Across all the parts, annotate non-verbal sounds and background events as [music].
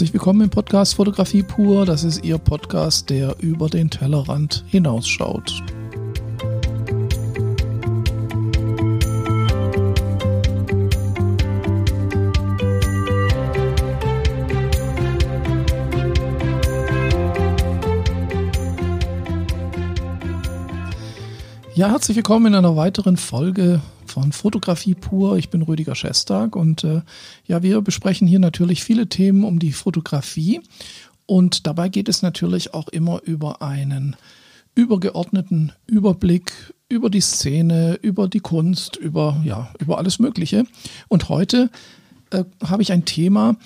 Herzlich willkommen im Podcast Fotografie pur. Das ist Ihr Podcast, der über den Tellerrand hinausschaut. Ja, herzlich willkommen in einer weiteren Folge von Fotografie pur. Ich bin Rüdiger Schestag und äh, ja, wir besprechen hier natürlich viele Themen um die Fotografie und dabei geht es natürlich auch immer über einen übergeordneten Überblick über die Szene, über die Kunst, über ja, über alles Mögliche. Und heute äh, habe ich ein Thema,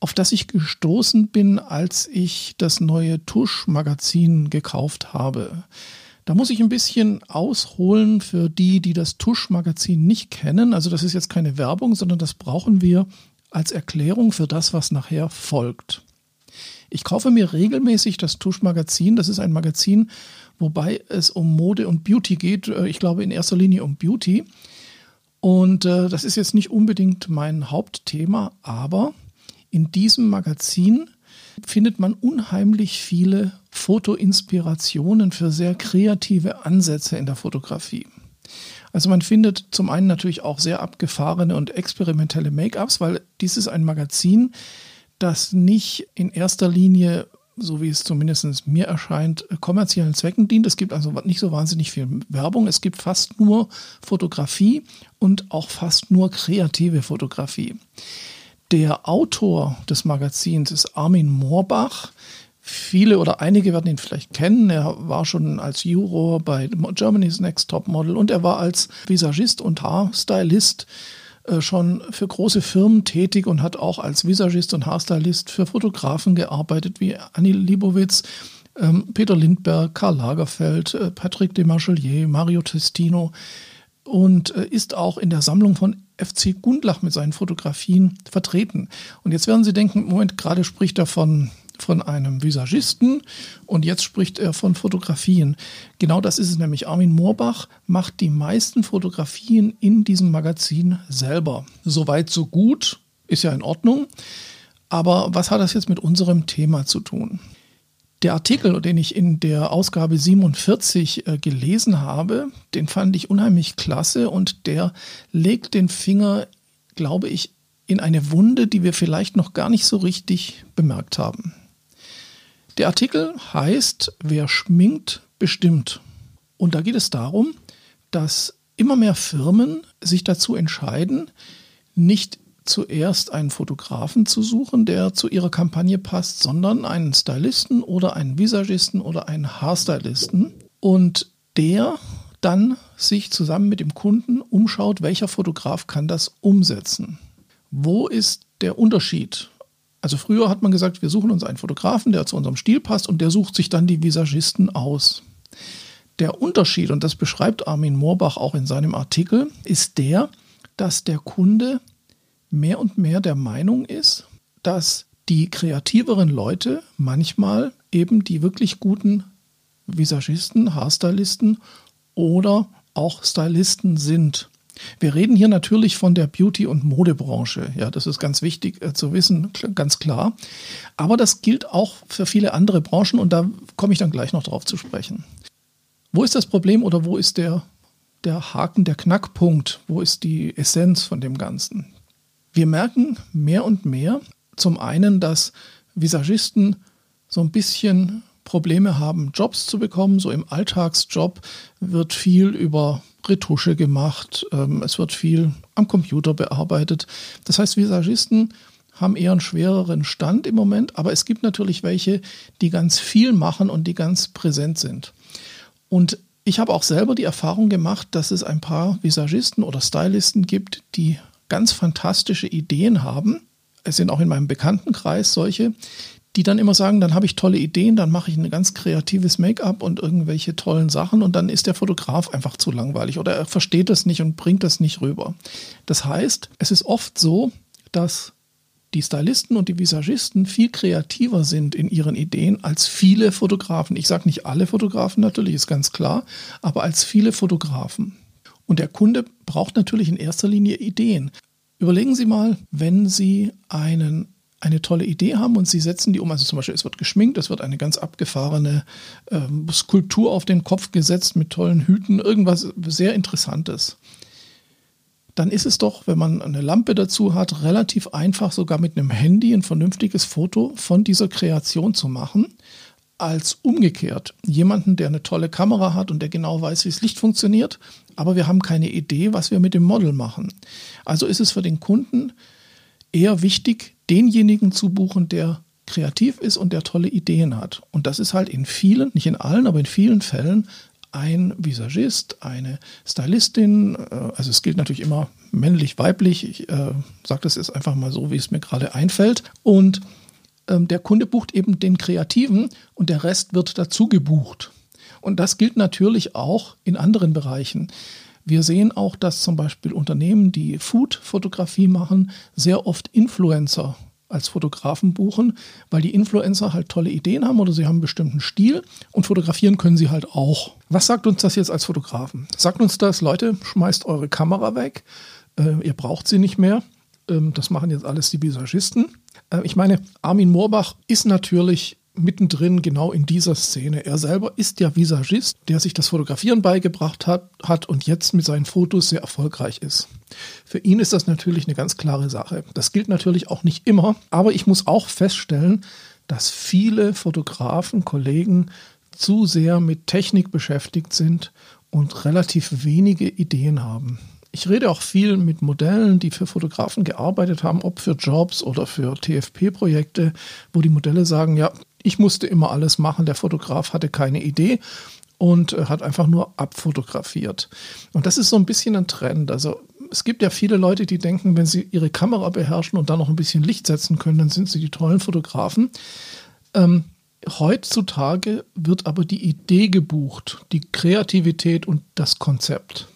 auf das ich gestoßen bin, als ich das neue Tusch-Magazin gekauft habe. Da muss ich ein bisschen ausholen für die, die das Tusch-Magazin nicht kennen. Also das ist jetzt keine Werbung, sondern das brauchen wir als Erklärung für das, was nachher folgt. Ich kaufe mir regelmäßig das Tusch-Magazin. Das ist ein Magazin, wobei es um Mode und Beauty geht. Äh, ich glaube in erster Linie um Beauty. Und äh, das ist jetzt nicht unbedingt mein Hauptthema, aber in diesem Magazin findet man unheimlich viele Fotoinspirationen für sehr kreative Ansätze in der Fotografie. Also man findet zum einen natürlich auch sehr abgefahrene und experimentelle Make-ups, weil dies ist ein Magazin, das nicht in erster Linie, so wie es zumindest mir erscheint, kommerziellen Zwecken dient. Es gibt also nicht so wahnsinnig viel Werbung. Es gibt fast nur Fotografie und auch fast nur kreative Fotografie. Der Autor des Magazins ist Armin Moorbach. Viele oder einige werden ihn vielleicht kennen. Er war schon als Juror bei Germany's Next Top Model und er war als Visagist und Haarstylist äh, schon für große Firmen tätig und hat auch als Visagist und Haarstylist für Fotografen gearbeitet, wie Annie Libowitz, ähm, Peter Lindbergh, Karl Lagerfeld, äh, Patrick Demarchelier, Mario Testino und äh, ist auch in der Sammlung von FC Gundlach mit seinen Fotografien vertreten. Und jetzt werden Sie denken, Moment, gerade spricht er von, von einem Visagisten und jetzt spricht er von Fotografien. Genau das ist es nämlich. Armin Moorbach macht die meisten Fotografien in diesem Magazin selber. Soweit, so gut, ist ja in Ordnung. Aber was hat das jetzt mit unserem Thema zu tun? Der Artikel, den ich in der Ausgabe 47 äh, gelesen habe, den fand ich unheimlich klasse und der legt den Finger, glaube ich, in eine Wunde, die wir vielleicht noch gar nicht so richtig bemerkt haben. Der Artikel heißt Wer schminkt, bestimmt. Und da geht es darum, dass immer mehr Firmen sich dazu entscheiden, nicht zuerst einen Fotografen zu suchen, der zu ihrer Kampagne passt, sondern einen Stylisten oder einen Visagisten oder einen Haarstylisten und der dann sich zusammen mit dem Kunden umschaut, welcher Fotograf kann das umsetzen. Wo ist der Unterschied? Also früher hat man gesagt, wir suchen uns einen Fotografen, der zu unserem Stil passt und der sucht sich dann die Visagisten aus. Der Unterschied, und das beschreibt Armin Moorbach auch in seinem Artikel, ist der, dass der Kunde mehr und mehr der Meinung ist, dass die kreativeren Leute manchmal eben die wirklich guten Visagisten, Haarstylisten oder auch Stylisten sind. Wir reden hier natürlich von der Beauty- und Modebranche. Ja, das ist ganz wichtig äh, zu wissen, ganz klar. Aber das gilt auch für viele andere Branchen und da komme ich dann gleich noch drauf zu sprechen. Wo ist das Problem oder wo ist der, der Haken, der Knackpunkt? Wo ist die Essenz von dem Ganzen? Wir merken mehr und mehr zum einen, dass Visagisten so ein bisschen Probleme haben, Jobs zu bekommen. So im Alltagsjob wird viel über Retusche gemacht, ähm, es wird viel am Computer bearbeitet. Das heißt, Visagisten haben eher einen schwereren Stand im Moment, aber es gibt natürlich welche, die ganz viel machen und die ganz präsent sind. Und ich habe auch selber die Erfahrung gemacht, dass es ein paar Visagisten oder Stylisten gibt, die ganz fantastische Ideen haben. Es sind auch in meinem Bekanntenkreis solche, die dann immer sagen, dann habe ich tolle Ideen, dann mache ich ein ganz kreatives Make-up und irgendwelche tollen Sachen und dann ist der Fotograf einfach zu langweilig oder er versteht das nicht und bringt das nicht rüber. Das heißt, es ist oft so, dass die Stylisten und die Visagisten viel kreativer sind in ihren Ideen als viele Fotografen. Ich sage nicht alle Fotografen natürlich, ist ganz klar, aber als viele Fotografen. Und der Kunde braucht natürlich in erster Linie Ideen. Überlegen Sie mal, wenn Sie einen eine tolle Idee haben und sie setzen die um. Also zum Beispiel, es wird geschminkt, es wird eine ganz abgefahrene ähm, Skulptur auf den Kopf gesetzt mit tollen Hüten, irgendwas sehr Interessantes. Dann ist es doch, wenn man eine Lampe dazu hat, relativ einfach, sogar mit einem Handy ein vernünftiges Foto von dieser Kreation zu machen als umgekehrt jemanden, der eine tolle Kamera hat und der genau weiß, wie das Licht funktioniert, aber wir haben keine Idee, was wir mit dem Model machen. Also ist es für den Kunden eher wichtig, denjenigen zu buchen, der kreativ ist und der tolle Ideen hat. Und das ist halt in vielen, nicht in allen, aber in vielen Fällen ein Visagist, eine Stylistin, äh, also es gilt natürlich immer männlich, weiblich, ich äh, sage das jetzt einfach mal so, wie es mir gerade einfällt. Und ähm, der Kunde bucht eben den Kreativen und der Rest wird dazu gebucht. Und das gilt natürlich auch in anderen Bereichen. Wir sehen auch, dass zum Beispiel Unternehmen, die Food-Fotografie machen, sehr oft Influencer als Fotografen buchen, weil die Influencer halt tolle Ideen haben oder sie haben einen bestimmten Stil und fotografieren können sie halt auch. Was sagt uns das jetzt als Fotografen? Sagt uns das, Leute, schmeißt eure Kamera weg, äh, ihr braucht sie nicht mehr. Ähm, das machen jetzt alles die Visagisten. Äh, ich meine, Armin Moorbach ist natürlich mittendrin genau in dieser Szene. Er selber ist ja Visagist, der sich das Fotografieren beigebracht hat, hat und jetzt mit seinen Fotos sehr erfolgreich ist. Für ihn ist das natürlich eine ganz klare Sache. Das gilt natürlich auch nicht immer, aber ich muss auch feststellen, dass viele Fotografen, Kollegen zu sehr mit Technik beschäftigt sind und relativ wenige Ideen haben ich rede auch viel mit Modellen, die für Fotografen gearbeitet haben, ob für Jobs oder für TFP-Projekte, wo die Modelle sagen, ja, ich musste immer alles machen, der Fotograf hatte keine Idee und äh, hat einfach nur abfotografiert. Und das ist so ein bisschen ein Trend. Also es gibt ja viele Leute, die denken, wenn sie ihre Kamera beherrschen und dann noch ein bisschen Licht setzen können, dann sind sie die tollen Fotografen. Ähm, heutzutage wird aber die Idee gebucht, die Kreativität und das Konzept.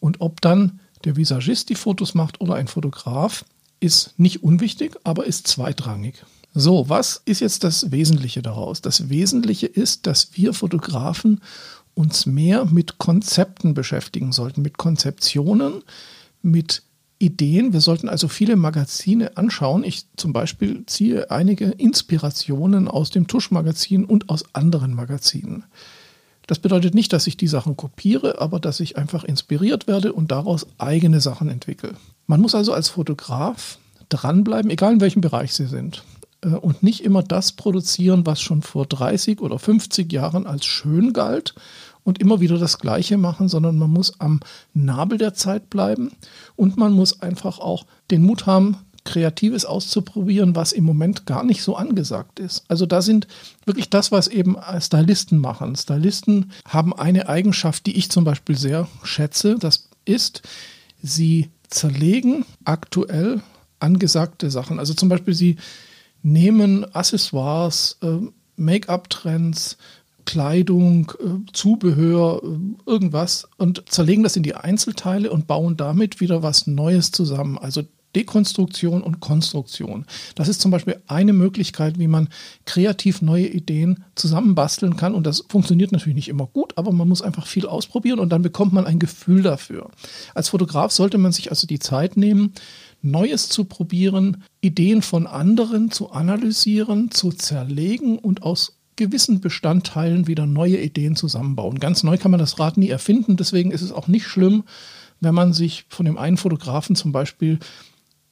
Und ob dann der Visagist die Fotos macht oder ein Fotograf, ist nicht unwichtig, aber ist zweitrangig. So, was ist jetzt das Wesentliche daraus? Das Wesentliche ist, dass wir Fotografen uns mehr mit Konzepten beschäftigen sollten, mit Konzeptionen, mit Ideen. Wir sollten also viele Magazine anschauen. Ich zum Beispiel ziehe einige Inspirationen aus dem Tuschmagazin und aus anderen Magazinen. Das bedeutet nicht, dass ich die Sachen kopiere, aber dass ich einfach inspiriert werde und daraus eigene Sachen entwickle. Man muss also als Fotograf dranbleiben, egal in welchem Bereich Sie sind. Äh, und nicht immer das produzieren, was schon vor 30 oder 50 Jahren als schön galt und immer wieder das Gleiche machen, sondern man muss am Nabel der Zeit bleiben und man muss einfach auch den Mut haben, Kreatives auszuprobieren, was im Moment gar nicht so angesagt ist. Also da sind wirklich das, was eben Stylisten machen. Stylisten haben eine Eigenschaft, die ich zum Beispiel sehr schätze. Das ist, sie zerlegen aktuell angesagte Sachen. Also zum Beispiel, sie nehmen Accessoires, äh, Make-up-Trends, Kleidung, äh, Zubehör, äh, irgendwas und zerlegen das in die Einzelteile und bauen damit wieder was Neues zusammen. Also Dekonstruktion und Konstruktion. Das ist zum Beispiel eine Möglichkeit, wie man kreativ neue Ideen zusammenbasteln kann. Und das funktioniert natürlich nicht immer gut, aber man muss einfach viel ausprobieren und dann bekommt man ein Gefühl dafür. Als Fotograf sollte man sich also die Zeit nehmen, Neues zu probieren, Ideen von anderen zu analysieren, zu zerlegen und aus gewissen Bestandteilen wieder neue Ideen zusammenbauen. Ganz neu kann man das Rad nie erfinden, deswegen ist es auch nicht schlimm, wenn man sich von dem einen Fotografen zum Beispiel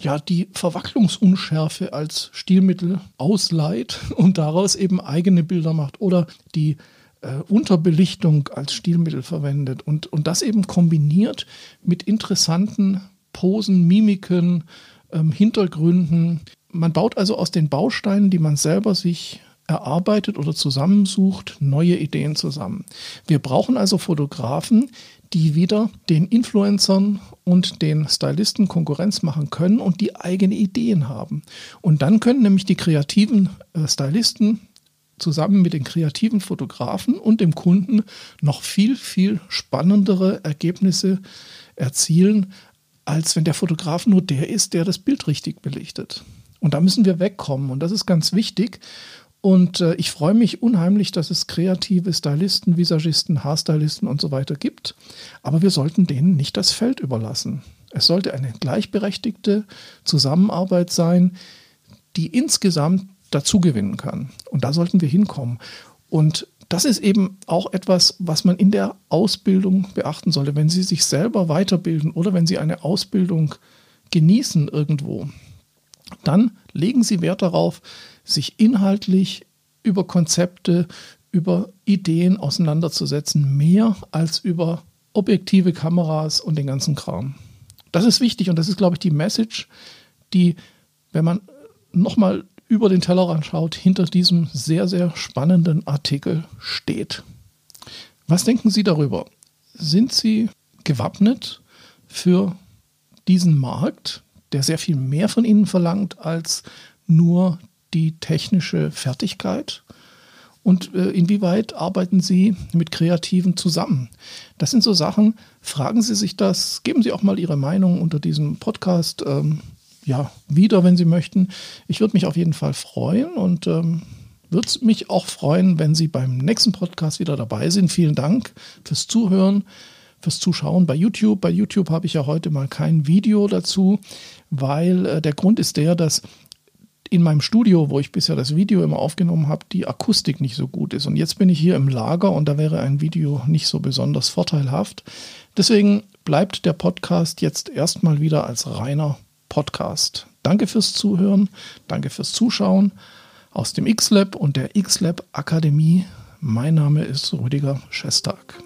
ja, die Verwacklungsunschärfe als Stilmittel ausleiht [laughs] und daraus eben eigene Bilder macht oder die äh, Unterbelichtung als Stilmittel verwendet und, und das eben kombiniert mit interessanten Posen, Mimiken, ähm, Hintergründen. Man baut also aus den Bausteinen, die man selber sich erarbeitet oder zusammensucht, neue Ideen zusammen. Wir brauchen also Fotografen, die wieder den Influencern und den Stylisten Konkurrenz machen können und die eigene Ideen haben. Und dann können nämlich die kreativen äh, Stylisten zusammen mit den kreativen Fotografen und dem Kunden noch viel, viel spannendere Ergebnisse erzielen, als wenn der Fotograf nur der ist, der das Bild richtig belichtet. Und da müssen wir wegkommen. Und das ist ganz wichtig. Und äh, ich freue mich unheimlich, dass es kreative Stylisten, Visagisten, Haarstylisten und so weiter gibt. Aber wir sollten denen nicht das Feld überlassen. Es sollte eine gleichberechtigte Zusammenarbeit sein. die insgesamt dazugewinnen kann. Und da sollten wir hinkommen. Und das ist eben auch etwas, was man in der Ausbildung beachten sollte. Wenn Sie sich selber weiterbilden oder wenn Sie eine Ausbildung genießen irgendwo, dann legen Sie Wert darauf, sich inhaltlich über Konzepte, über Ideen auseinanderzusetzen, mehr als über objektive Kameras und den ganzen Kram. Das ist wichtig und das ist, glaube ich, die Message, die, wenn man nochmal über den Tellerrand schaut, hinter diesem sehr, sehr spannenden Artikel steht. Was denken Sie darüber? Sind Sie gewappnet für diesen Markt, der sehr viel mehr von Ihnen verlangt als nur die technische Fertigkeit? Und äh, inwieweit arbeiten Sie mit Kreativen zusammen? Das sind so Sachen, fragen Sie sich das, geben Sie auch mal Ihre Meinung unter diesem Podcast ähm, ja, wieder, wenn Sie möchten. Ich würde mich auf jeden Fall freuen und ähm, würde mich auch freuen, wenn Sie beim nächsten Podcast wieder dabei sind. Vielen Dank fürs Zuhören, fürs Zuschauen bei YouTube. Bei YouTube habe ich ja heute mal kein Video dazu, weil äh, der Grund ist der, dass in meinem Studio, wo ich bisher das Video immer aufgenommen habe, die Akustik nicht so gut ist. Und jetzt bin ich hier im Lager und da wäre ein Video nicht so besonders vorteilhaft. Deswegen bleibt der Podcast jetzt erstmal wieder als reiner Podcast. Danke fürs Zuhören, danke fürs Zuschauen aus dem X-Lab und der X-Lab Akademie. Mein Name ist Rüdiger Schestag.